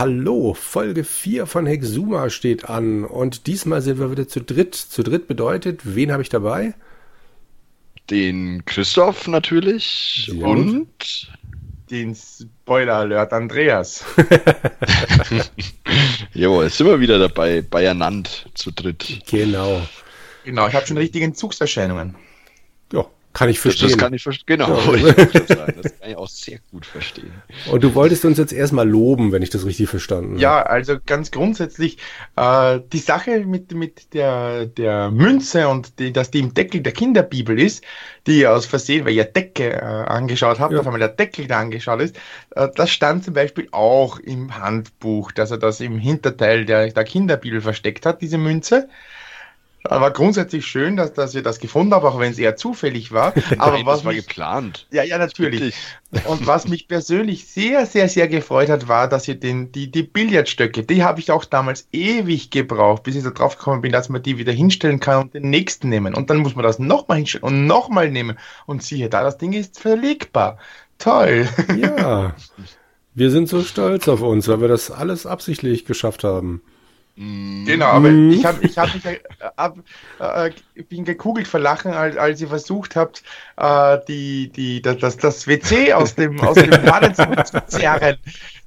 hallo, Folge 4 von Hexuma steht an und diesmal sind wir wieder zu dritt. Zu dritt bedeutet, wen habe ich dabei? Den Christoph natürlich Ja. und Den Spoiler Alert Andreas. jawohl, sind wir wieder dabei, beieinander zu dritt. Genau. Genau, ich habe schon richtige Entzugserscheinungen. Ja, kann ich verstehen. das kann ich verstehen. Genau, Ja. wollte ich auch schon sagen. das kann ich auch sehr gut verstehen. und du wolltest uns jetzt erstmal loben, wenn ich das richtig verstanden habe. Ja, also ganz grundsätzlich, äh, die Sache mit, mit der, der Münze und die, dass die im Deckel der Kinderbibel ist, die ihr aus Versehen, weil ihr Decke äh, angeschaut habt, Ja. auf einmal der Deckel da angeschaut ist, äh, das stand zum Beispiel auch im Handbuch, dass er das im Hinterteil der, der Kinderbibel versteckt hat, diese Münze. Aber grundsätzlich schön, dass, dass ihr das gefunden habt, auch wenn es eher zufällig war. Aber Nein, was das war mich, geplant. ja, ja, natürlich. Und was mich persönlich sehr, sehr, sehr gefreut hat, war, dass ihr den, die, die Billardstöcke, die habe ich auch damals ewig gebraucht, bis ich da drauf gekommen bin, dass man die wieder hinstellen kann und den nächsten nehmen. Und dann muss man das nochmal hinstellen und nochmal nehmen. Und siehe da, das Ding ist verlegbar. Toll. Ja. Wir sind so stolz auf uns, weil wir das alles absichtlich geschafft haben. Genau, aber Mhm. ich habe ich hab mich äh, ab, äh, ich bin gekugelt vor Lachen, als, als ihr versucht habt, äh, die, die, das, das, WC aus dem, aus dem Badezimmer zu zerren,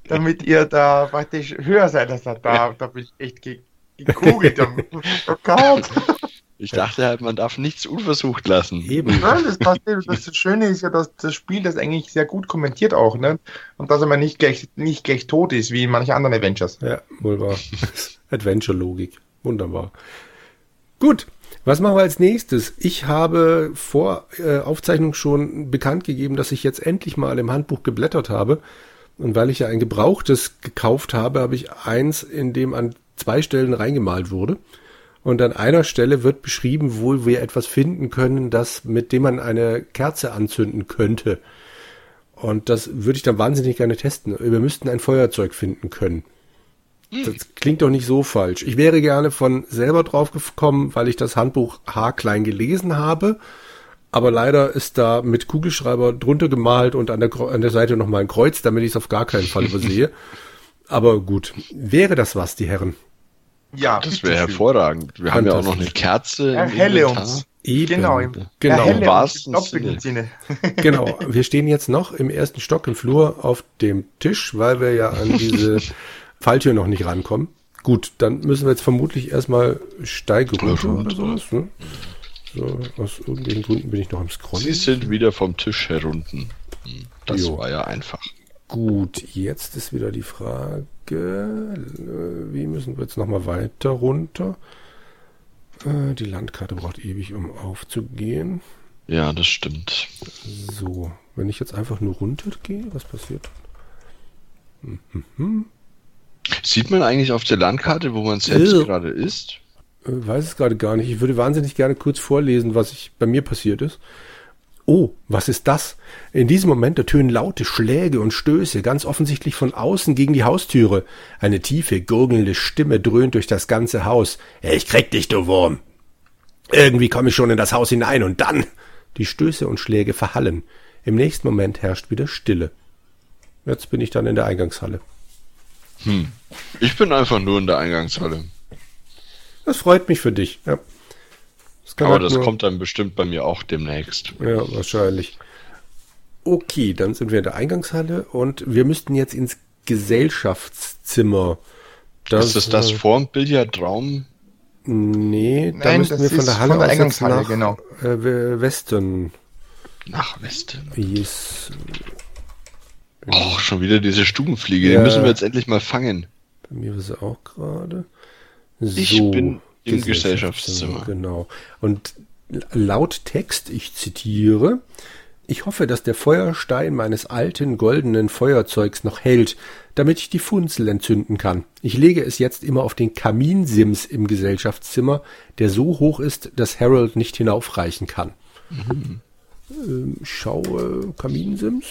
damit ihr da praktisch höher seid. Das, da, da, da bin ich echt ge gekugelt. oh Gott. Ich dachte halt, man darf nichts unversucht lassen. Eben. Ja, das, passt, das Schöne ist ja, dass das Spiel das eigentlich sehr gut kommentiert auch, ne? Und dass er mal nicht gleich, nicht gleich tot ist, wie in manchen anderen Avengers. Ja, wohl wahr. Adventure-Logik. Wunderbar. Gut, was machen wir als nächstes? Ich habe vor äh, Aufzeichnung schon bekannt gegeben, dass ich jetzt endlich mal im Handbuch geblättert habe. Und weil ich ja ein gebrauchtes gekauft habe, habe ich eins, in dem an zwei Stellen reingemalt wurde. Und an einer Stelle wird beschrieben, wo wir etwas finden können, das, mit dem man eine Kerze anzünden könnte. Und das würde ich dann wahnsinnig gerne testen. Wir müssten ein Feuerzeug finden können. Das klingt doch nicht so falsch. Ich wäre gerne von selber drauf gekommen, weil ich das Handbuch haarklein gelesen habe. Aber leider ist da mit Kugelschreiber drunter gemalt und an der, an der Seite nochmal ein Kreuz, damit ich es auf gar keinen Fall übersehe. Aber gut, wäre das was, die Herren? Ja, Das wäre hervorragend. Wir haben ja auch noch eine. Kerze. Erhelle uns. Eben. Genau, im, Genau. Im wahrsten Sinne. Genau, wir stehen jetzt noch im ersten Stock im Flur auf dem Tisch, weil wir ja an diese Falltür noch nicht rankommen. Gut, dann müssen wir jetzt vermutlich erstmal Steige runter oder sowas. Ne? So, aus irgendwelchen Gründen bin ich noch am Scrollen. Sie sind wieder vom Tisch herunten. Das Jo. war ja einfach. Gut, jetzt ist wieder die Frage, wie müssen wir jetzt nochmal weiter runter? Äh, Die Landkarte braucht ewig, um aufzugehen. Ja, das stimmt. So, wenn ich jetzt einfach nur runtergehe, was passiert? Sieht man eigentlich auf der Landkarte, wo man selbst Äh. gerade ist? Äh, weiß es gerade gar nicht. Ich würde wahnsinnig gerne kurz vorlesen, was ich, bei mir passiert ist. Oh, was ist das? In diesem Moment ertönen laute Schläge und Stöße, ganz offensichtlich von außen gegen die Haustüre. Eine tiefe, gurgelnde Stimme dröhnt durch das ganze Haus. Ich krieg dich, du Wurm! Irgendwie komme ich schon in das Haus hinein und dann. Die Stöße und Schläge verhallen. Im nächsten Moment herrscht wieder Stille. Jetzt bin ich dann in der Eingangshalle. Ich bin einfach nur in der Eingangshalle. Das freut mich für dich. Ja. Das kann Aber halt das nur- kommt dann bestimmt bei mir auch demnächst. Ja, wahrscheinlich. Okay, dann sind wir in der Eingangshalle und wir müssten jetzt ins Gesellschaftszimmer. ist das das äh, vorm Billardraum? Nee, da Nein, müssten das wir von der Halle von der Eingangshalle, nach genau. äh, We- Westen. Nach Westen. Yes. Oh, schon wieder diese Stubenfliege. Ja. Die müssen wir jetzt endlich mal fangen. Bei mir ist sie auch gerade. So, Ich bin im Gesellschaftszimmer. Genau. Und laut Text, ich zitiere, ich hoffe, dass der Feuerstein meines alten goldenen Feuerzeugs noch hält, damit ich die Funzel entzünden kann. Ich lege es jetzt immer auf den Kaminsims im Gesellschaftszimmer, der so hoch ist, dass Harold nicht hinaufreichen kann. Ähm, schaue Kaminsims.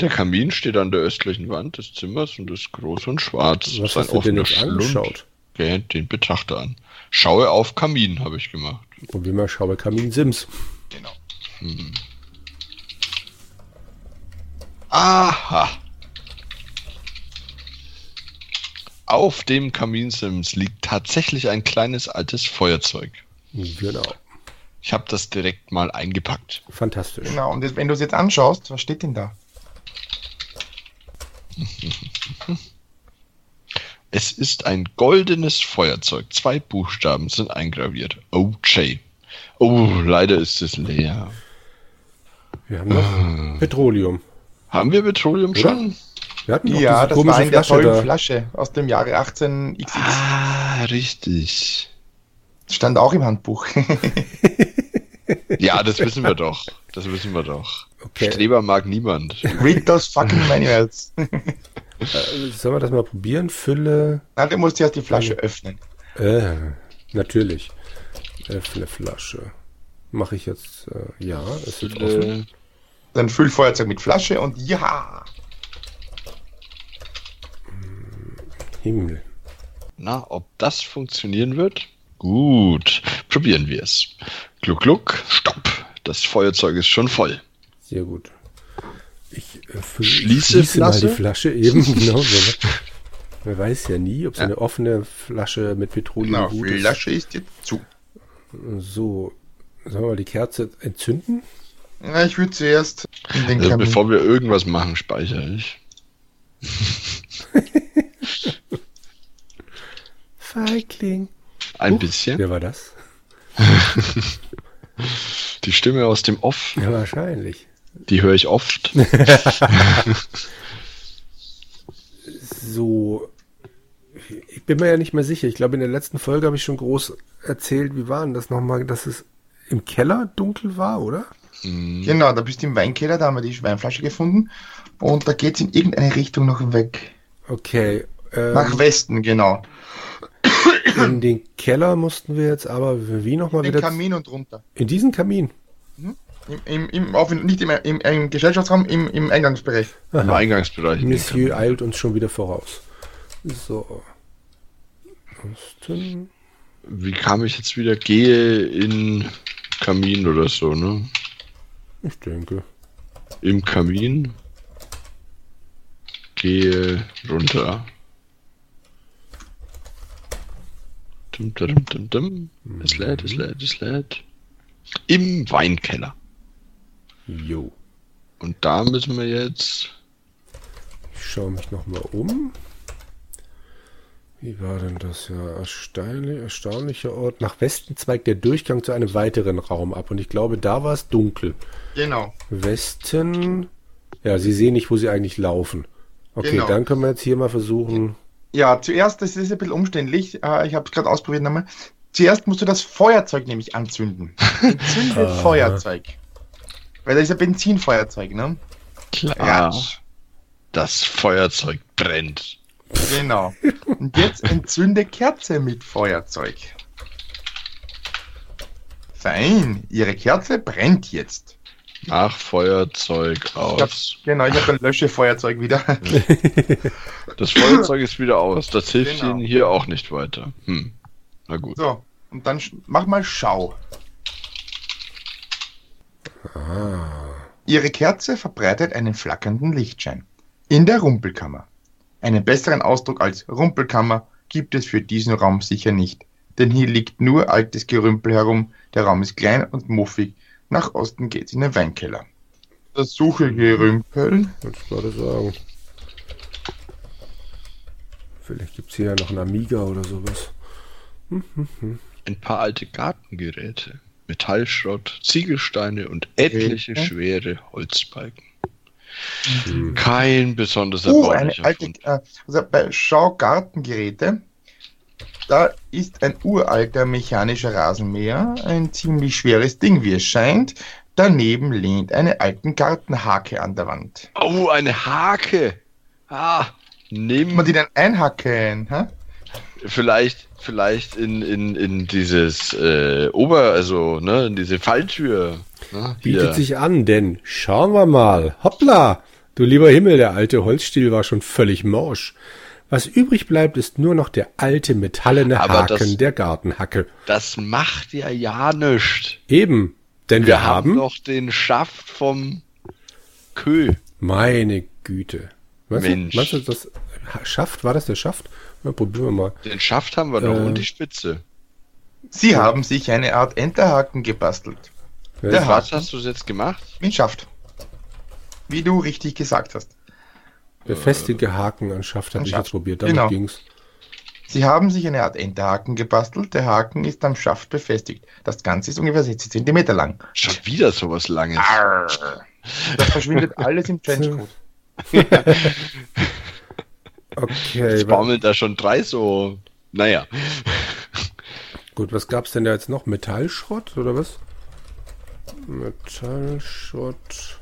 Der Kamin steht an der östlichen Wand des Zimmers und ist groß und schwarz. Was Sein hast du denn Schlund. angeschaut? Okay, den Betrachter an. Schaue auf Kamin, habe ich gemacht. Probier mal, schaue Kaminsims. Genau. Aha. Auf dem Kaminsims liegt tatsächlich ein kleines altes Feuerzeug. Genau. Ich habe das direkt mal eingepackt. Fantastisch. Genau, und wenn du es jetzt anschaust, was steht denn da? Es ist ein goldenes Feuerzeug. Zwei Buchstaben sind eingraviert. OJ. Oh, leider ist es leer. Wir haben noch Petroleum. Haben wir Petroleum Oder? schon? Wir hatten noch Ja, das war in der Flasche tollen da. Flasche aus dem Jahre 18XX. Ah, richtig. Stand auch im Handbuch. Ja, das wissen wir doch. Das wissen wir doch. Okay. Streber mag niemand. Read those fucking manuals. Äh, Sollen wir das mal probieren? Fülle. Na, du musst erst die Flasche öffnen. Äh, natürlich. Öffne Flasche. Mache ich jetzt. Äh, ja, es ist offen. Äh, Dann füll Feuerzeug mit Flasche und ja. Himmel. na, ob das funktionieren wird? Gut, probieren wir es. Gluck, gluck, stopp. Das Feuerzeug ist schon voll. Sehr gut. Ich äh, füll- Schließe mal die Flasche eben. Genau. so. Man weiß ja nie, ob so eine offene Flasche mit Petroleum Na, gut ist. Flasche ist jetzt zu. So. Sollen wir mal die Kerze entzünden? Na, ich würde zuerst in den Also Kamin. bevor wir irgendwas machen, speichere ich. Feigling. Ein Huch, bisschen. Wer war das? Die Stimme aus dem Off, Ja, wahrscheinlich. die höre ich oft. So. Ich bin mir ja nicht mehr sicher. Ich glaube, in der letzten Folge habe ich schon groß erzählt, wie war denn das nochmal, dass es im Keller dunkel war, oder? Genau, da bist du im Weinkeller, da haben wir die Weinflasche gefunden. Und da geht's in irgendeine Richtung noch weg. Okay. Ähm, Nach Westen, genau. In den Keller mussten wir jetzt aber wie nochmal Den wieder Kamin und runter. in diesen Kamin. Im, im, im, auf, nicht im, im, im Gesellschaftsraum, im, im Eingangsbereich. Im Eingangsbereich. Monsieur eilt uns schon wieder voraus. So. Osten. Wie kam ich jetzt wieder? Gehe in Kamin oder so, ne? Ich denke. Im Kamin. Gehe runter. Dum, dum, dum, dum. Es lädt, es lädt, es lädt. Im Weinkeller. Jo. Und da müssen wir jetzt. Ich schaue mich nochmal um. Wie war denn das ja? Erstaunlich, erstaunlicher Ort. Nach Westen zweigt der Durchgang zu einem weiteren Raum ab. Und ich glaube, da war es dunkel. Genau. Westen. Ja, Sie sehen nicht, wo Sie eigentlich laufen. Okay, Genau. dann können wir jetzt hier mal versuchen. Ja, zuerst, das ist ein bisschen umständlich, äh, ich habe es gerade ausprobiert nochmal. Zuerst musst du das Feuerzeug nämlich anzünden. Entzünde Aha. Feuerzeug. Weil da ist ein Benzinfeuerzeug, ne? Klar. Das Feuerzeug brennt. Genau. Und jetzt entzünde Kerze mit Feuerzeug. Fein, Ihre Kerze brennt jetzt. Mach Feuerzeug Ich hab, aus. genau, ich habe ein Löschefeuerzeug wieder. Das Feuerzeug ist wieder aus. Das hilft Genau. Ihnen hier auch nicht weiter. Hm. Na gut. So, und dann mach mal Schau. Ihre Kerze verbreitet einen flackernden Lichtschein. In der Rumpelkammer. Einen besseren Ausdruck als Rumpelkammer gibt es für diesen Raum sicher nicht, denn hier liegt nur altes Gerümpel herum, der Raum ist klein und muffig, nach Osten geht's in den Weinkeller. Das suche Gerümpel. Wollte ich gerade sagen. Vielleicht gibt es hier ja noch einen Amiga oder sowas. Ein paar alte Gartengeräte. Metallschrott, Ziegelsteine und etliche Okay. schwere Holzbalken. Kein besonders Uh, eine erbaulicher alte, Fund. äh, also bei Schau Gartengeräte, da ist ein uralter mechanischer Rasenmäher, ein ziemlich schweres Ding, wie es scheint. Daneben lehnt eine alten Gartenhake an der Wand. Oh, eine Hake. Ah, Kann nimm man die dann einhacken? Hä? vielleicht, vielleicht in, in, in dieses äh, Ober, also, ne, in diese Falltür. Ne, Bietet hier. sich an, denn schauen wir mal. Hoppla! Du lieber Himmel, der alte Holzstiel war schon völlig morsch. Was übrig bleibt, ist nur noch der alte metallene Aber Haken das- der Gartenhacke. Das macht ja ja nichts. Eben, denn wir, Wir haben haben doch den Schaft vom Kö. Meine Güte. Meinst Mensch. Du, meinst du, das Schaft? War das der Schaft? Na, probieren wir mal. Den Schaft haben wir noch Äh. und die Spitze. Sie haben sich eine Art Enterhaken gebastelt. Ja, Der das- Haken. Was hast du jetzt gemacht? Mit Schaft. Wie du richtig gesagt hast. Der festige Haken an Schaft habe ich jetzt probiert. Damit Genau. ging's. Sie haben sich eine Art Enterhaken gebastelt. Der Haken ist am Schaft befestigt. Das Ganze ist ungefähr 60 Zentimeter lang. Schon wieder sowas Langes. Arr. Das verschwindet alles im Trenchcoat. Okay, Jetzt wa- baumeln da schon drei so. Naja. gut, was gab's denn da jetzt noch? Metallschrott oder was? Metallschrott.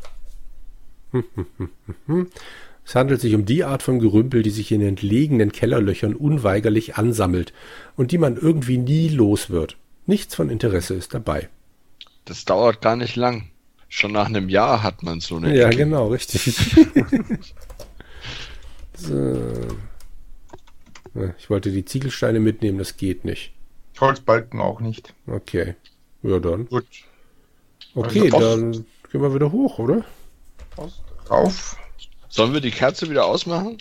Es handelt sich um die Art von Gerümpel, die sich in entlegenen Kellerlöchern unweigerlich ansammelt und die man irgendwie nie los wird. Nichts von Interesse ist dabei. Das dauert gar nicht lang. Schon nach einem Jahr hat man so eine Ja, Ecke. genau, richtig. so. Ich wollte die Ziegelsteine mitnehmen, das geht nicht. Holzbalken auch nicht. Okay. Ja, dann. Gut. Okay, Also, dann gehen wir wieder hoch, oder? Rauf. Sollen wir die Kerze wieder ausmachen?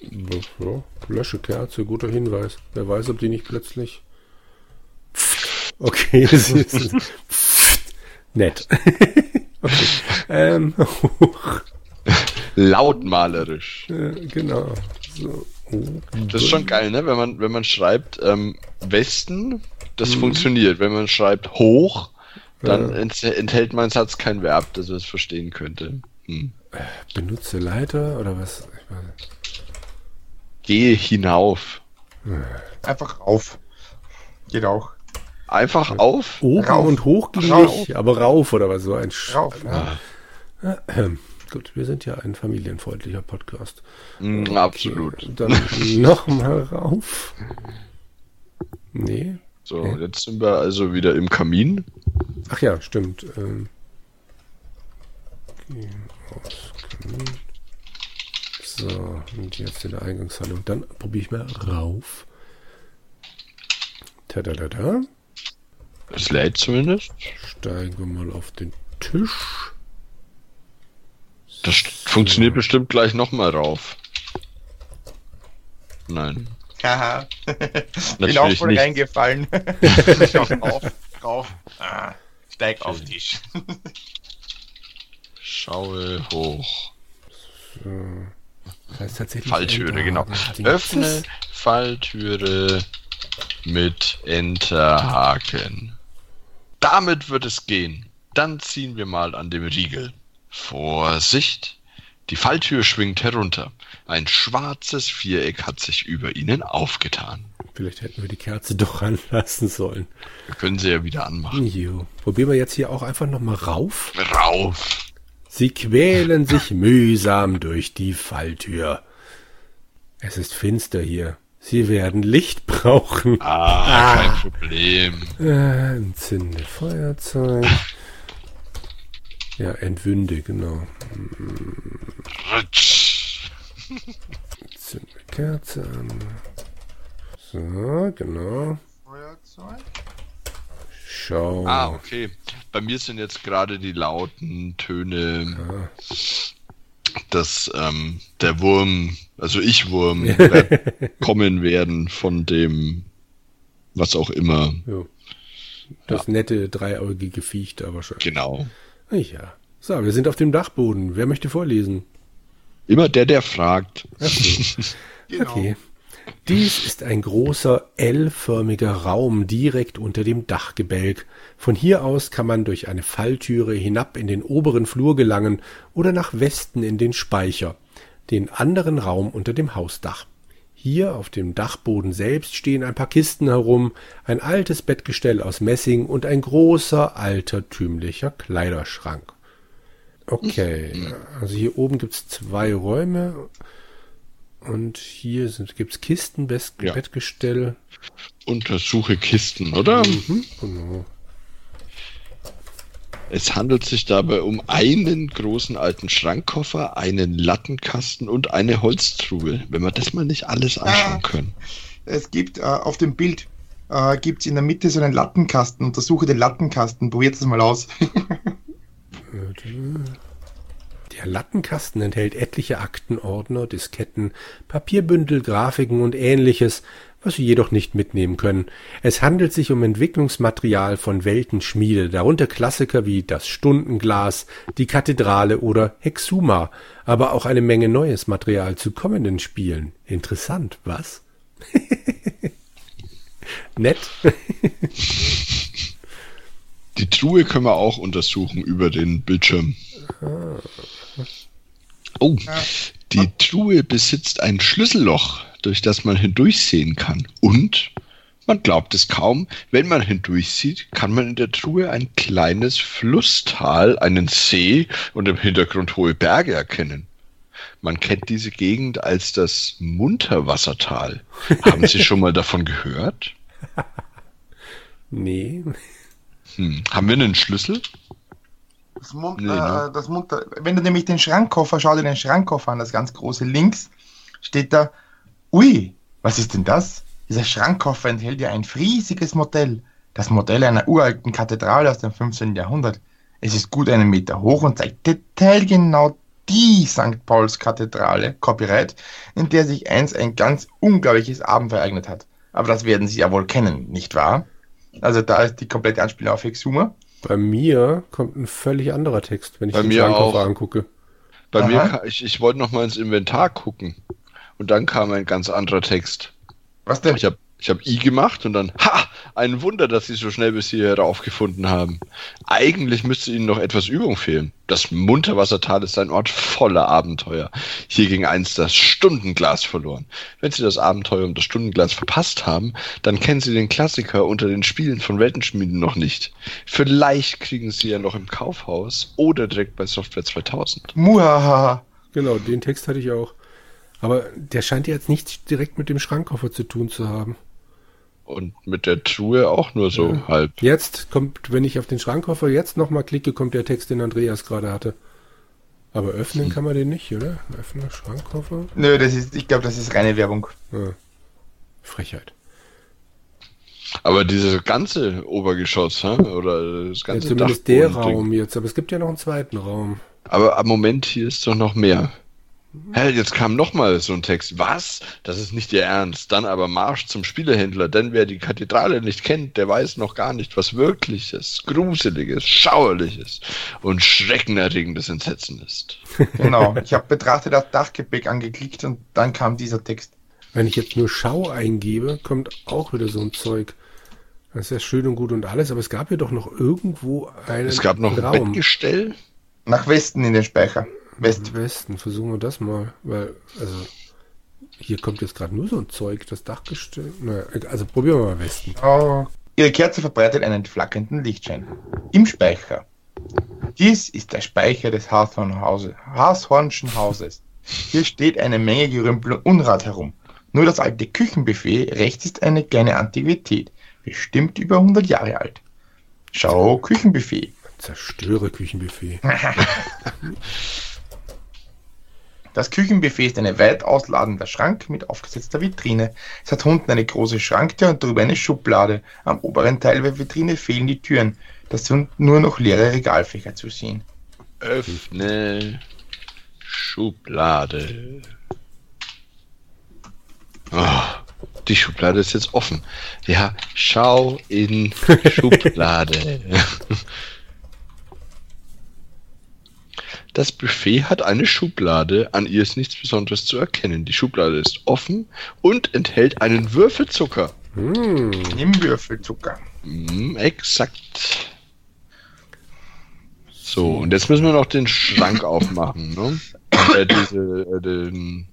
Ja, lösche Kerze, guter Hinweis. Wer weiß, ob die nicht plötzlich. Okay, sie ist nett. okay. Ähm, hoch. Lautmalerisch. Äh, genau. So. Das ist schon geil, ne? Wenn man, wenn man schreibt ähm, Westen, das funktioniert. Wenn man schreibt hoch, dann Ja. ent enthält mein Satz kein Verb, das es verstehen könnte. Hm. Benutze Leiter oder was? Gehe hinauf. Einfach rauf. Geht auch. Einfach auf. Oben Rauf. und hoch ging Rauf. nicht, aber rauf oder was? So ein Sch Rauf. Ja. Ähm, Gut, wir sind ja ein familienfreundlicher Podcast. Mm, Absolut. Okay, dann nochmal rauf. Nee. So, jetzt sind wir also wieder im Kamin. Ach ja, stimmt. Ähm, gehen aus Kamin. So, und jetzt in der Eingangshalle. Und dann probiere ich mal rauf. Tadadada. Es lädt zumindest. Steigen wir mal auf den Tisch. Das funktioniert bestimmt gleich nochmal rauf. Nein. Haha. Bin auch nicht. reingefallen. Auf, rauf. Ah, steig auf Tisch. Schaue hoch. Das heißt tatsächlich Falltüre, ein genau. Öffne Falltüre mit Enterhaken. Damit wird es gehen. Dann ziehen wir mal an dem Riegel. Vorsicht! Die Falltür schwingt herunter. Ein schwarzes Viereck hat sich über ihnen aufgetan. Vielleicht hätten wir die Kerze doch anlassen sollen. Wir können sie ja wieder anmachen. Jo. Probieren wir jetzt hier auch einfach nochmal rauf. Rauf! Sie quälen sich mühsam durch die Falltür. Es ist finster hier. Sie werden Licht brauchen. Ah, kein Problem. Äh, entzünde Feuerzeug. Ja, entwünde, genau. Rutsch. Zünde Kerze an. So, genau. Feuerzeug? Schau. Ah, okay. Bei mir sind jetzt gerade die lauten Töne, dass ähm, der Wurm, also ich Wurm, kommen werden von dem, was auch immer. Jo. Das nette dreieugige Viech da wahrscheinlich. Genau. Ja. So, wir sind auf dem Dachboden. Wer möchte vorlesen? Immer der, der fragt. So. Genau. Okay. Dies ist ein großer L-förmiger Raum direkt unter dem Dachgebälk. Von hier aus kann man durch eine Falltüre hinab in den oberen Flur gelangen oder nach Westen in den Speicher, den anderen Raum unter dem Hausdach. Hier auf dem Dachboden selbst stehen ein paar Kisten herum, ein altes Bettgestell aus Messing und ein großer altertümlicher Kleiderschrank. Okay, also hier oben gibt's zwei Räume und hier sind, gibt's Kisten, Best Ja. Bettgestell. Untersuche Kisten, oder? Mhm, genau. Es handelt sich dabei um einen großen alten Schrankkoffer, einen Lattenkasten und eine Holztruhe. Wenn wir das mal nicht alles anschauen können. Es gibt äh, auf dem Bild äh, gibt's in der Mitte so einen Lattenkasten. Untersuche den Lattenkasten. Probiert es mal aus. Der Lattenkasten enthält etliche Aktenordner, Disketten, Papierbündel, Grafiken und ähnliches, was Sie jedoch nicht mitnehmen können. Es handelt sich um Entwicklungsmaterial von Weltenschmiede, darunter Klassiker wie das Stundenglas, die Kathedrale oder Hexuma, aber auch eine Menge neues Material zu kommenden Spielen. Interessant, was? Nett. Die Truhe können wir auch untersuchen über den Bildschirm. Oh, die Truhe besitzt ein Schlüsselloch, durch das man hindurchsehen kann. Und, man glaubt es kaum, wenn man hindurchsieht, kann man in der Truhe ein kleines Flusstal, einen See und im Hintergrund hohe Berge erkennen. Man kennt diese Gegend als das Munterwassertal. Haben Sie schon mal davon gehört? Nee. Hm. Haben wir einen Schlüssel? Das Mund, Nee, ne? äh, das Mund, wenn du nämlich den Schrankkoffer, schau dir den Schrankkoffer an, das ganz große links, steht da, ui, was ist denn das? Dieser Schrankkoffer enthält ja ein riesiges Modell. Das Modell einer uralten Kathedrale aus dem 15. Jahrhundert. Es ist gut einen Meter hoch und zeigt detailgenau die St. Pauls Kathedrale, Copyright, in der sich einst ein ganz unglaubliches Abenteuer ereignet hat. Aber das werden Sie ja wohl kennen, nicht wahr? Also da ist die komplette Anspielung auf Hexuma. Bei mir kommt ein völlig anderer Text, wenn ich Bei den mir auch. angucke. Bei Aha. mir, ich, ich wollte noch mal ins Inventar gucken. Und dann kam ein ganz anderer Text. Was denn? Ich habe ich hab I gemacht und dann, ha, ein Wunder, dass Sie so schnell bis hierher raufgefunden haben. Eigentlich müsste Ihnen noch etwas Übung fehlen. Das Munterwassertal ist ein Ort voller Abenteuer. Hier ging einst das Stundenglas verloren. Wenn Sie das Abenteuer um das Stundenglas verpasst haben, dann kennen Sie den Klassiker unter den Spielen von Weltenschmieden noch nicht. Vielleicht kriegen Sie ja noch im Kaufhaus oder direkt bei Software 2000. Muhahaha. Genau, den Text hatte ich auch. Aber der scheint ja jetzt nichts direkt mit dem Schrankkoffer zu tun zu haben. Und mit der Truhe auch nur so halb. Jetzt kommt, wenn ich auf den Schrankkoffer jetzt nochmal klicke, kommt der Text, den Andreas gerade hatte. Aber öffnen kann man den nicht, oder? Öffnen, Schrankkoffer? Nö, das ist, ich glaube, das ist reine Werbung. Ja. Frechheit. Aber dieses ganze Obergeschoss, hä? oder das Ja, ganze zumindest der. Raum jetzt, aber es gibt ja noch einen zweiten Raum. Aber am Moment hier ist doch noch mehr. Hä, jetzt kam noch mal so ein Text. Was? Das ist nicht Ihr Ernst. Dann aber Marsch zum Spielehändler, denn wer die Kathedrale nicht kennt, der weiß noch gar nicht, was wirkliches, gruseliges, schauerliches und schreckenerregendes Entsetzen ist. Genau. Ich habe betrachtet das Dachgepäck angeklickt und dann kam dieser Text. Wenn ich jetzt nur Schau eingebe, kommt auch wieder so ein Zeug. Das ist ja schön und gut und alles, aber es gab ja doch noch irgendwo einen Es gab noch ein Raum. Bettgestell. Nach Westen in den Speicher. West. Im Westen, versuchen wir das mal, weil, also, hier kommt jetzt gerade nur so ein Zeug, das Dachgestell. Naja, also probieren wir mal Westen. Oh. Ihre Kerze verbreitet einen flackernden Lichtschein. Im Speicher. Dies ist der Speicher des Hashornschen Hauses. Hier steht eine Menge Gerümpel und Unrat herum. Nur das alte Küchenbuffet rechts ist eine kleine Antiquität. Bestimmt über 100 Jahre alt. Schau, Küchenbuffet. Zerstöre Küchenbuffet. Das Küchenbuffet ist ein weit ausladender Schrank mit aufgesetzter Vitrine. Es hat unten eine große Schranktür und drüber eine Schublade. Am oberen Teil der Vitrine fehlen die Türen. Das sind nur noch leere Regalfächer zu sehen. Öffne Schublade. Oh, die Schublade ist jetzt offen. Ja, schau in Schublade. Das Buffet hat eine Schublade, an ihr ist nichts Besonderes zu erkennen. Die Schublade ist offen und enthält einen Würfelzucker. Hm, Nimm Würfelzucker. Mm, exakt. So, und jetzt müssen wir noch den Schrank aufmachen, ne? Äh, diese, äh, den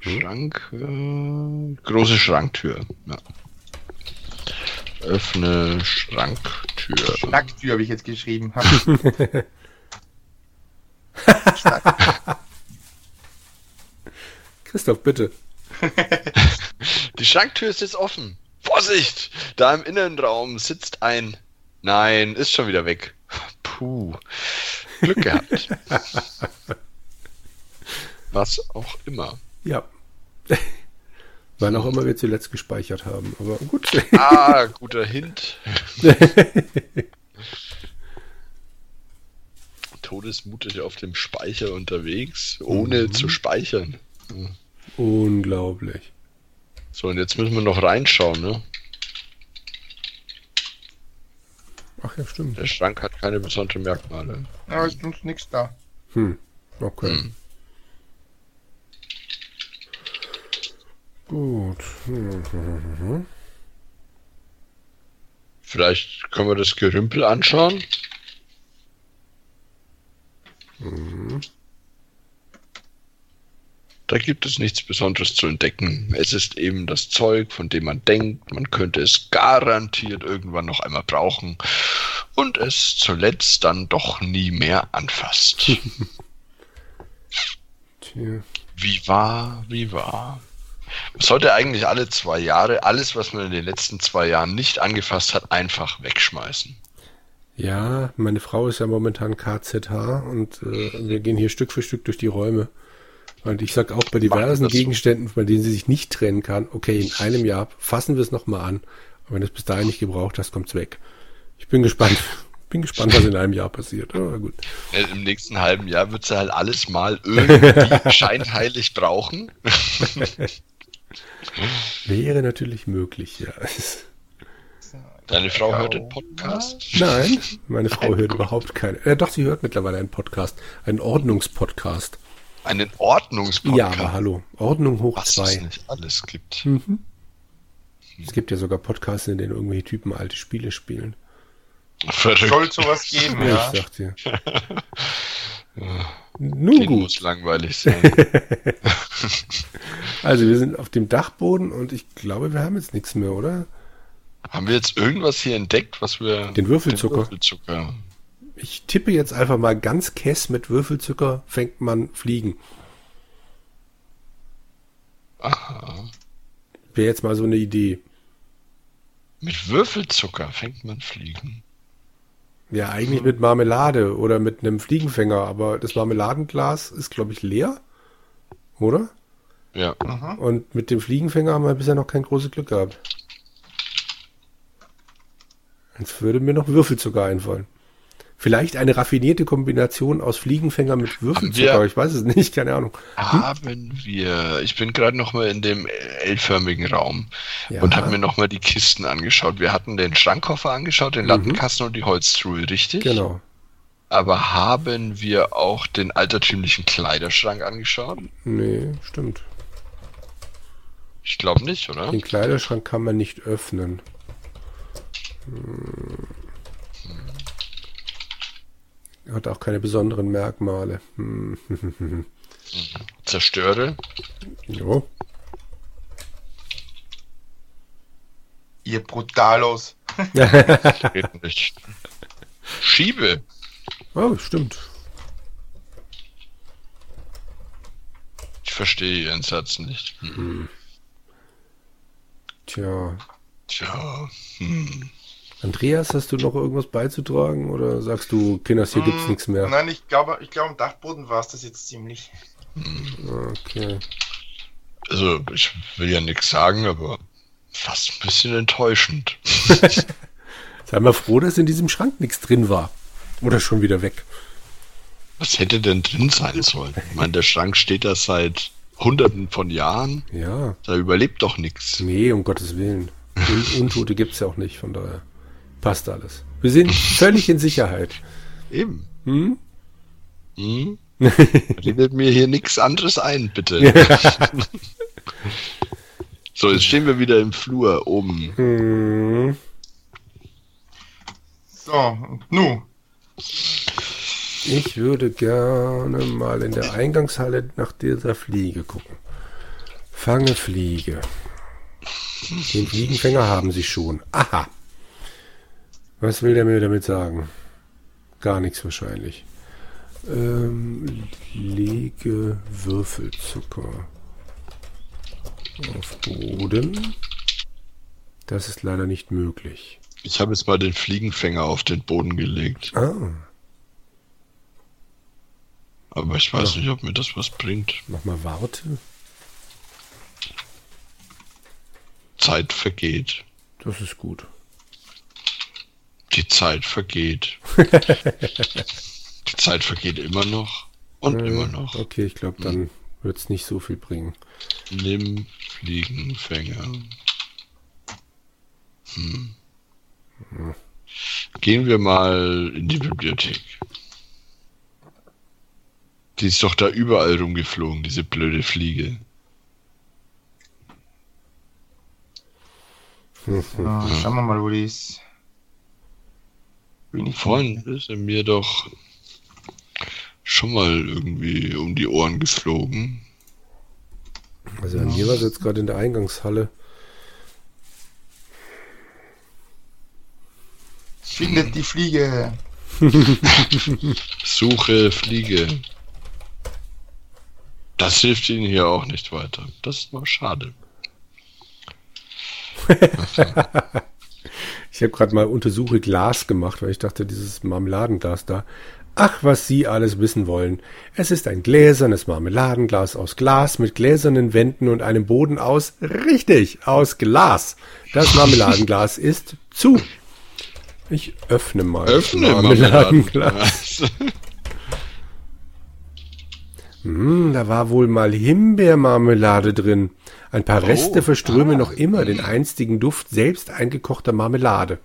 Schrank, äh, große Schranktür. Ja. Öffne Schranktür. Schnacktür habe ich jetzt geschrieben. Christoph, bitte. Die Schranktür ist jetzt offen. Vorsicht! Da im Innenraum sitzt ein. Nein, ist schon wieder weg. Puh. Glück gehabt. Was auch immer. Ja. Wann auch immer wir zuletzt gespeichert haben, aber gut. Ah, guter Hint. Todesmutig auf dem Speicher unterwegs, ohne Mhm. zu speichern. Unglaublich. So, und jetzt müssen wir noch reinschauen, ne? Ach ja, stimmt. Der Schrank hat keine besonderen Merkmale. Ja, ist uns nichts da. Hm. Okay. Hm. Gut. Vielleicht können wir das Gerümpel anschauen. Da gibt es nichts Besonderes zu entdecken. Es ist eben das Zeug, von dem man denkt, man könnte es garantiert irgendwann noch einmal brauchen und es zuletzt dann doch nie mehr anfasst. Tja. Wie wahr, wie wahr. Man sollte eigentlich alle zwei Jahre alles, was man in den letzten zwei Jahren nicht angefasst hat, einfach wegschmeißen. Ja, meine Frau ist ja momentan KZH und äh, wir gehen hier Stück für Stück durch die Räume. Und ich sag auch bei diversen das so. Gegenständen, bei denen sie sich nicht trennen kann, okay, in einem Jahr fassen wir es nochmal an. Aber wenn du es bis dahin nicht gebraucht hast, kommt's weg. Ich bin gespannt. Bin gespannt, was in einem Jahr passiert. Aber gut. Äh, Im nächsten halben Jahr wird sie halt alles mal irgendwie scheinheilig brauchen. Wäre natürlich möglich, ja. Deine Frau hört den Podcast? Nein, meine Frau hört überhaupt keine. Äh, doch, sie hört mittlerweile einen Podcast. Einen Ordnungspodcast. Einen Ordnungspodcast? Ja, aber hallo. Ordnung hoch Was es zwei. nicht alles gibt. Es gibt ja sogar Podcasts, in denen irgendwelche Typen alte Spiele spielen. Verrückt. Soll sowas geben, ja. Ich sag dir. Nun Den gut. muss langweilig sein. Also wir sind auf dem Dachboden und ich glaube, wir haben jetzt nichts mehr, oder? Haben wir jetzt irgendwas hier entdeckt, was wir... Den Würfelzucker. Den Würfelzucker. Ich tippe jetzt einfach mal ganz kess mit Würfelzucker fängt man Fliegen. Aha. Wäre jetzt mal so eine Idee. Mit Würfelzucker fängt man Fliegen. Ja, eigentlich mit Marmelade oder mit einem Fliegenfänger, aber das Marmeladenglas ist, glaube ich, leer. Oder? Ja. Und mit dem Fliegenfänger haben wir bisher noch kein großes Glück gehabt. Jetzt würde mir noch Würfelzucker einfallen. Vielleicht eine raffinierte Kombination aus Fliegenfänger mit Würfelzucker. Ich weiß es nicht, keine Ahnung. Haben wir. Ich bin gerade noch mal in dem L-förmigen Raum Ja. und habe mir noch mal die Kisten angeschaut. Wir hatten den Schrankkoffer angeschaut, den Lattenkasten und die Holztruhe, richtig? Mhm. Genau. Aber haben wir auch den altertümlichen Kleiderschrank angeschaut? Nee, stimmt. Ich glaube nicht, oder? Den Kleiderschrank kann man nicht öffnen. Hm. Hat auch keine besonderen Merkmale. Hm. Zerstöre. Jo. Ihr Brutalos. Schiebe. Oh, stimmt. Ich verstehe Ihren Satz nicht. Hm. Tja. Tja. Hm. Andreas, hast du noch irgendwas beizutragen oder sagst du, Kinders, hier gibt's nichts mehr? Nein, ich glaube, ich glaube, am Dachboden war es das jetzt ziemlich. Okay. Also, ich will ja nichts sagen, aber fast ein bisschen enttäuschend. Sei mal froh, dass in diesem Schrank nichts drin war. Oder schon wieder weg. Was hätte denn drin sein sollen? Ich meine, der Schrank steht da seit hunderten von Jahren. Ja. Da überlebt doch nichts. Nee, um Gottes Willen. Un Untote gibt's ja auch nicht, von daher passt alles. Wir sind völlig in Sicherheit. Eben. Hm? Hm? Redet mir hier nichts anderes ein, bitte. so, jetzt stehen wir wieder im Flur oben. Hm. So, nu. Ich würde gerne mal in der Eingangshalle nach dieser Fliege gucken. Fange Fliege. Den Fliegenfänger haben sie schon. Aha. Was will der mir damit sagen? Gar nichts wahrscheinlich. Ähm, lege Würfelzucker auf Boden. Das ist leider nicht möglich. Ich habe jetzt mal den Fliegenfänger auf den Boden gelegt. Ah, Aber ich weiß nicht, ob mir das was bringt. mach mal Warte. Zeit vergeht. Das ist gut. Die Zeit vergeht. Die Zeit vergeht immer noch und Äh, immer noch. Okay, ich glaube, dann wird es nicht so viel bringen. Nimm Fliegenfänger. Hm. Gehen wir mal in die Bibliothek. Die ist doch da überall rumgeflogen, diese blöde Fliege. So, schauen wir mal, wo die ist. Bin ich Vorhin ist er mir doch schon mal irgendwie um die Ohren geflogen. Also an mir war es jetzt gerade in der Eingangshalle. Findet die Fliege. Suche Fliege. Das hilft Ihnen hier auch nicht weiter. Das ist mal schade. Ich habe gerade mal Untersuche Glas gemacht, weil ich dachte, dieses Marmeladenglas da. Ach, was Sie alles wissen wollen. Es ist ein gläsernes Marmeladenglas aus Glas mit gläsernen Wänden und einem Boden aus, richtig, aus Glas. Das Marmeladenglas ist zu. Ich öffne mal Öffne das Marmeladenglas. Marmeladenglas. Hm, da war wohl mal Himbeermarmelade drin. Ein paar Reste Oh, verströmen ah. noch immer den einstigen Duft selbst eingekochter Marmelade.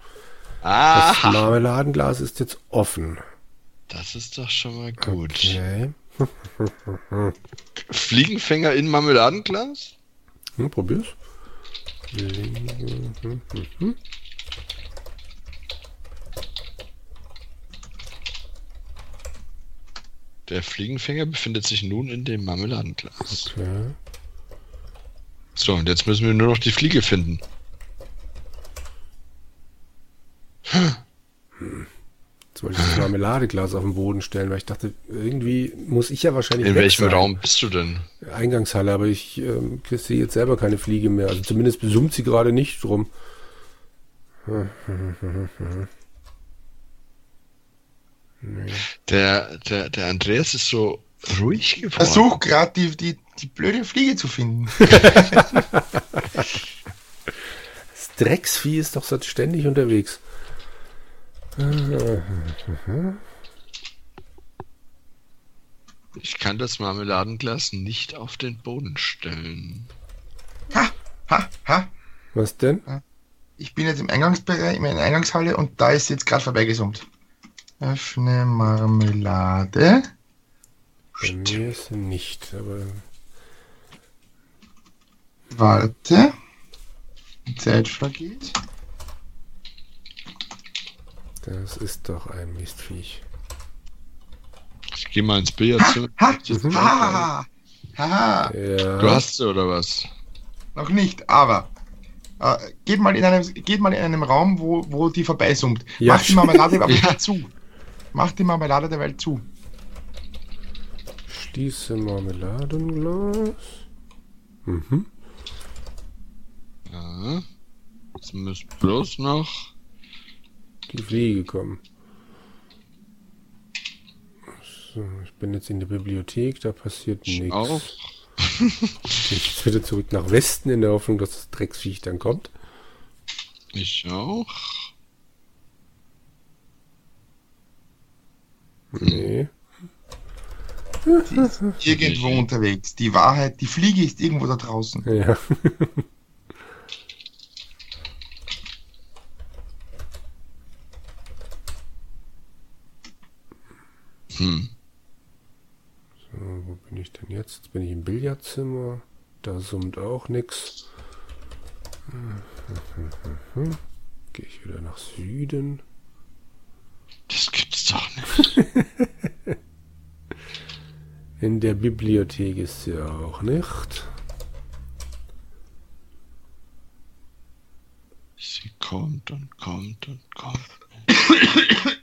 Das Aha, Marmeladenglas ist jetzt offen. das ist doch schon mal gut. Okay. Fliegenfänger in Marmeladenglas? Hm, probier's. Der Fliegenfänger befindet sich nun in dem Marmeladenglas. Okay. So, und jetzt müssen wir nur noch die Fliege finden. Jetzt wollte ich das Marmeladeglas auf den Boden stellen, weil ich dachte, irgendwie muss ich ja wahrscheinlich In weg welchem sein. Raum bist du denn? Eingangshalle, aber ich ähm, sehe jetzt selber keine Fliege mehr. Also zumindest besummt sie gerade nicht drum. Der, der, der Andreas ist so ruhig geworden. Versuch gerade die, die, die blöde Fliege zu finden. Das Drecksvieh ist doch so ständig unterwegs. Ich kann das Marmeladenglas nicht auf den Boden stellen. Ha, ha, ha. Was denn? Ich bin jetzt im Eingangsbereich, in der Eingangshalle und da ist sie jetzt gerade vorbeigesummt. Öffne Marmelade. Bei mir ist sie nicht, aber Warte. Die Zeit vergeht. das ist doch ein Mistviech. Ich gehe mal ins Billardzimmer. Ha, Mhm. ha, ha. Ja. Du hast sie oder was? Noch nicht, aber äh, geht, mal in einem, geht mal in einem Raum, wo, wo die vorbeisummt. Ja. Mach die Marmelade aber Ja. ja. zu. Mach die Marmelade derweil zu. Schließe Marmeladenglas. Mhm. Ja. Jetzt müsst bloß noch. Die Fliege kommen. So, ich bin jetzt in der Bibliothek, da passiert Ich nichts. auch. Ich jetzt wieder zurück nach Westen in der Hoffnung, dass das Drecksviech dann kommt. Ich auch. Nee. Die ist irgendwo unterwegs. Die Wahrheit, die Fliege ist irgendwo da draußen. Ja. Hm. So, wo bin ich denn jetzt? Jetzt bin ich im Billardzimmer. Da summt auch nix. Gehe ich wieder nach Süden. Das gibt's doch nicht. In der Bibliothek ist sie auch nicht. Sie kommt und kommt und kommt.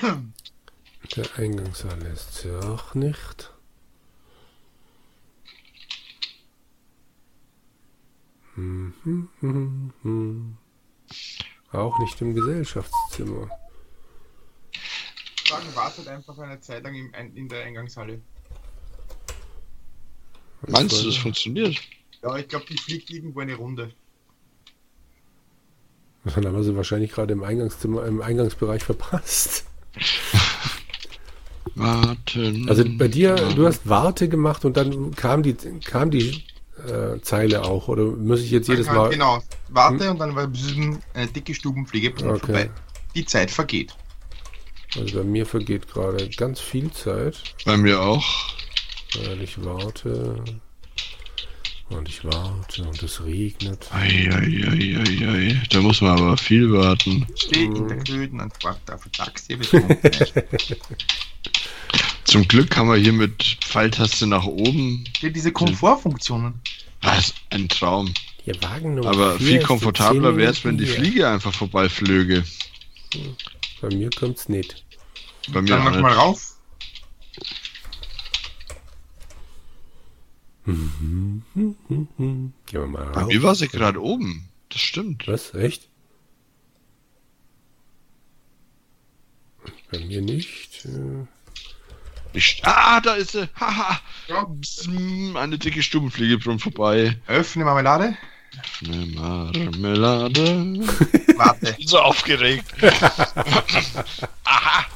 Der Eingangshalle ist sie auch nicht. Hm, hm, hm, hm. Auch nicht im Gesellschaftszimmer. Sagen, wartet einfach eine Zeit lang im, in der Eingangshalle. Was Meinst du, das das? funktioniert? Ja, ich glaube, die fliegt irgendwo eine Runde. Dann haben wir sie wahrscheinlich gerade im Eingangszimmer, im Eingangsbereich verpasst. Warten. Also bei dir, du hast Warte gemacht und dann kam die, kam die äh, Zeile auch, oder muss ich jetzt jedes Dann- Mal. Genau, warte und dann war eine dicke Stubenpflege Okay. vorbei. Die Zeit vergeht. Also bei mir vergeht gerade ganz viel Zeit, Bei mir auch. weil ich warte. Und ich warte und es regnet. Eieieiei. Da muss man aber viel warten. Stehe in der Köden und warte auf ein Taxi. Zum Glück kann man hier mit Pfeiltaste nach oben. Diese Komfortfunktionen. Was ein Traum. Hier Wagen Nummer Aber viel komfortabler wäre es, wenn die. Fliege einfach vorbeiflöge. Bei mir kommt's nicht. Bei mir Dann auch mach nicht. mal rauf. Gehen wir mal Bei rauf. mir war sie gerade oben. Das stimmt. Was? Echt? Bei mir nicht. Äh, Ich, ah, da ist sie. Haha. Bzzm, Eine dicke Stubenfliege brummt vorbei. Öffne Marmelade. Eine Marmelade. Warte. bin so aufgeregt. Aha.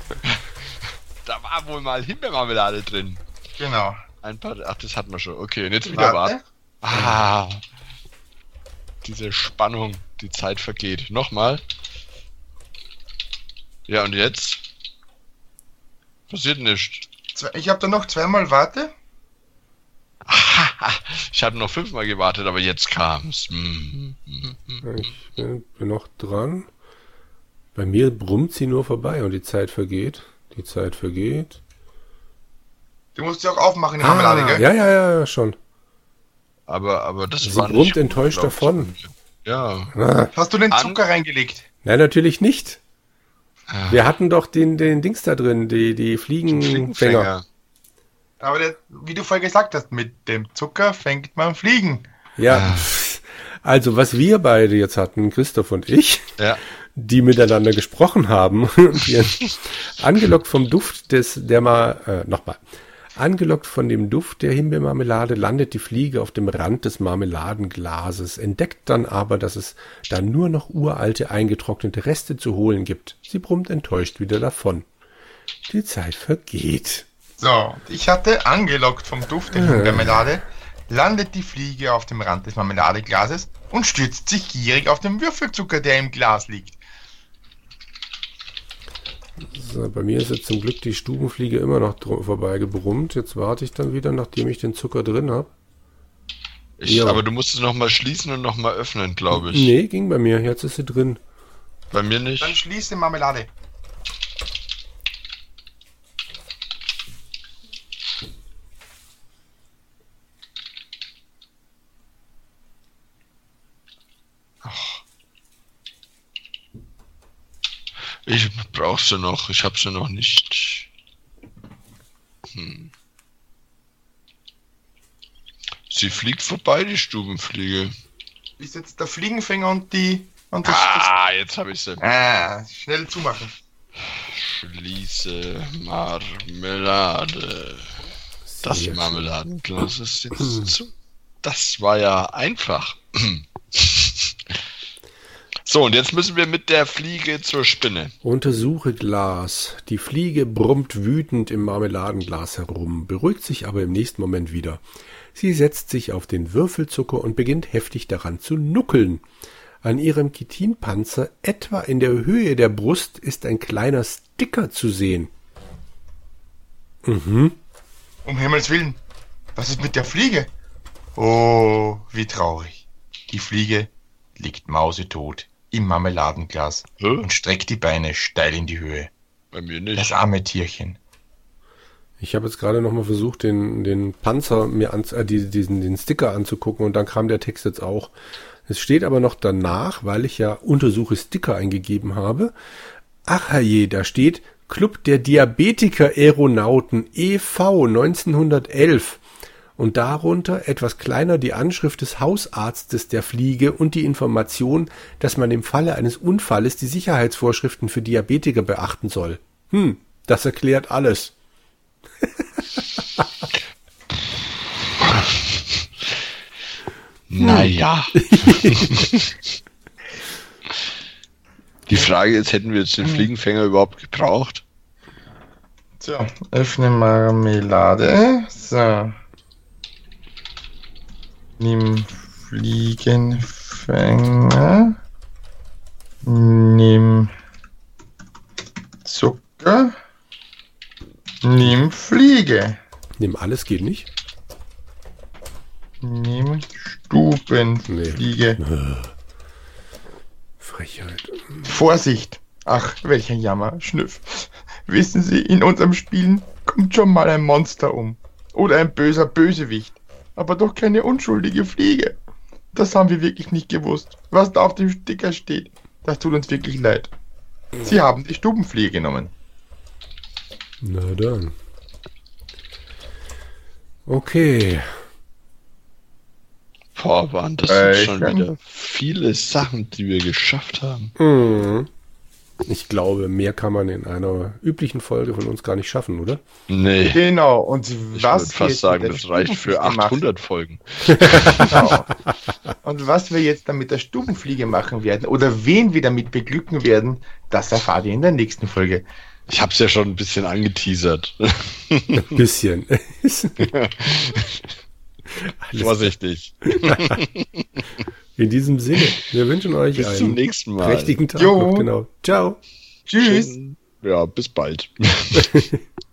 Da war wohl mal Himbeermarmelade drin. Genau. Ein paar. Ach, das hatten wir schon. Okay, und jetzt wieder Warte. warten. Ah. Diese Spannung, die Zeit vergeht. Nochmal. Ja, und jetzt? Passiert nichts. Ich habe da noch zweimal Warte. Ich hatte noch fünfmal gewartet, aber jetzt kam's. Hm. ich bin, bin noch dran. Bei mir brummt sie nur vorbei und die Zeit vergeht. Die Zeit vergeht. Du musst sie auch aufmachen, die Marmelade, Ah, gell? ja, ja, ja, ja, schon. Aber, aber das Sie war brummt nicht enttäuscht davon. Ja. Ah, Hast du den An- Zucker reingelegt? nein, natürlich nicht. Ah. Wir hatten doch den, den Dings da drin, die, die Fliegenfänger. Fliegenfänger. Aber der, wie du vorher gesagt hast, mit dem Zucker fängt man Fliegen. Ja. Ah. Also, was wir beide jetzt hatten, Christoph und ich, Ja. die miteinander gesprochen haben, angelockt vom Duft des, der mal, äh, nochmal, angelockt von dem Duft der Himbeermarmelade landet die Fliege auf dem Rand des Marmeladenglases, entdeckt dann aber, dass es da nur noch uralte eingetrocknete Reste zu holen gibt. Sie brummt enttäuscht wieder davon. Die Zeit vergeht. So, ich hatte angelockt vom Duft der Himbeermarmelade, landet die Fliege auf dem Rand des Marmeladeglases und stürzt sich gierig auf den Würfelzucker, der im Glas liegt. So, bei mir ist jetzt zum Glück die Stubenfliege immer noch vorbeigebrummt. Jetzt warte ich dann wieder, nachdem ich den Zucker drin habe. Ja. Aber du musst es nochmal schließen und nochmal öffnen, glaube ich. Nee, ging bei mir. Jetzt ist sie drin. Bei mir nicht. Dann schließe Marmelade. Ich brauch sie noch. Ich habe sie noch nicht. Hm. Sie fliegt vorbei, die Stubenfliege. Ist jetzt der Fliegenfänger und die. Und das, Ah, jetzt habe ich sie. das, ah, schnell zumachen. Schließe Marmelade. Das. Marmeladenglas ist jetzt zu. Das war ja einfach. So, und jetzt müssen wir mit der Fliege zur Spinne. Untersuche Glas. Die Fliege brummt wütend im Marmeladenglas herum, beruhigt sich aber im nächsten Moment wieder. Sie setzt sich auf den Würfelzucker und beginnt heftig daran zu nuckeln. An ihrem Chitinpanzer, etwa in der Höhe der Brust, ist ein kleiner Sticker zu sehen. Mhm. Um Himmels Willen. Was ist mit der Fliege? Oh, wie traurig. Die Fliege liegt mausetot im Marmeladenglas Hä? und streckt die Beine steil in die Höhe. Bei mir Das nicht. arme Tierchen. Ich habe jetzt gerade noch mal versucht, den, den Panzer mir an, äh, die, diesen, den Sticker anzugucken und dann kam der Text jetzt auch. Es steht aber noch danach, weil ich ja untersuche Sticker eingegeben habe. Ach herrje, da steht Club der Diabetiker Aeronauten e.V. 1911 und darunter etwas kleiner die Anschrift des Hausarztes der Fliege und die Information, dass man im Falle eines Unfalles die Sicherheitsvorschriften für Diabetiker beachten soll. Hm, das erklärt alles. Naja. Die Frage ist, hätten wir jetzt den Fliegenfänger überhaupt gebraucht? So, öffne Marmelade. So. Nimm Fliegenfänger. Nimm Zucker. Nimm Fliege. Nimm alles geht nicht. Nimm Stubenfliege. Frechheit. Vorsicht! Ach, welcher Jammer, Schnüff. Wissen Sie, in unserem Spielen kommt schon mal ein Monster um. Oder ein böser Bösewicht. Aber doch keine unschuldige Fliege. Das haben wir wirklich nicht gewusst. Was da auf dem Sticker steht, das tut uns wirklich leid. Sie haben die Stubenfliege genommen. Na dann. Okay. Boah, waren das Äh, sind schon ich kann- wieder viele Sachen, die wir geschafft haben. Mhm. Ich glaube, mehr kann man in einer üblichen Folge von uns gar nicht schaffen, oder? Nee, Genau, und ich was würde wir fast sagen, das reicht für Stubenfliege 800 Folgen. Genau. Und was wir jetzt dann mit der Stubenfliege machen werden oder wen wir damit beglücken werden, das erfahrt ihr in der nächsten Folge. Ich hab's ja schon ein bisschen angeteasert. Ein bisschen. Vorsichtig. In diesem Sinne, wir wünschen euch Bis zum einen nächsten Mal. prächtigen Tag. Jo. Noch, genau. Ciao. Tschüss. Ja, bis bald.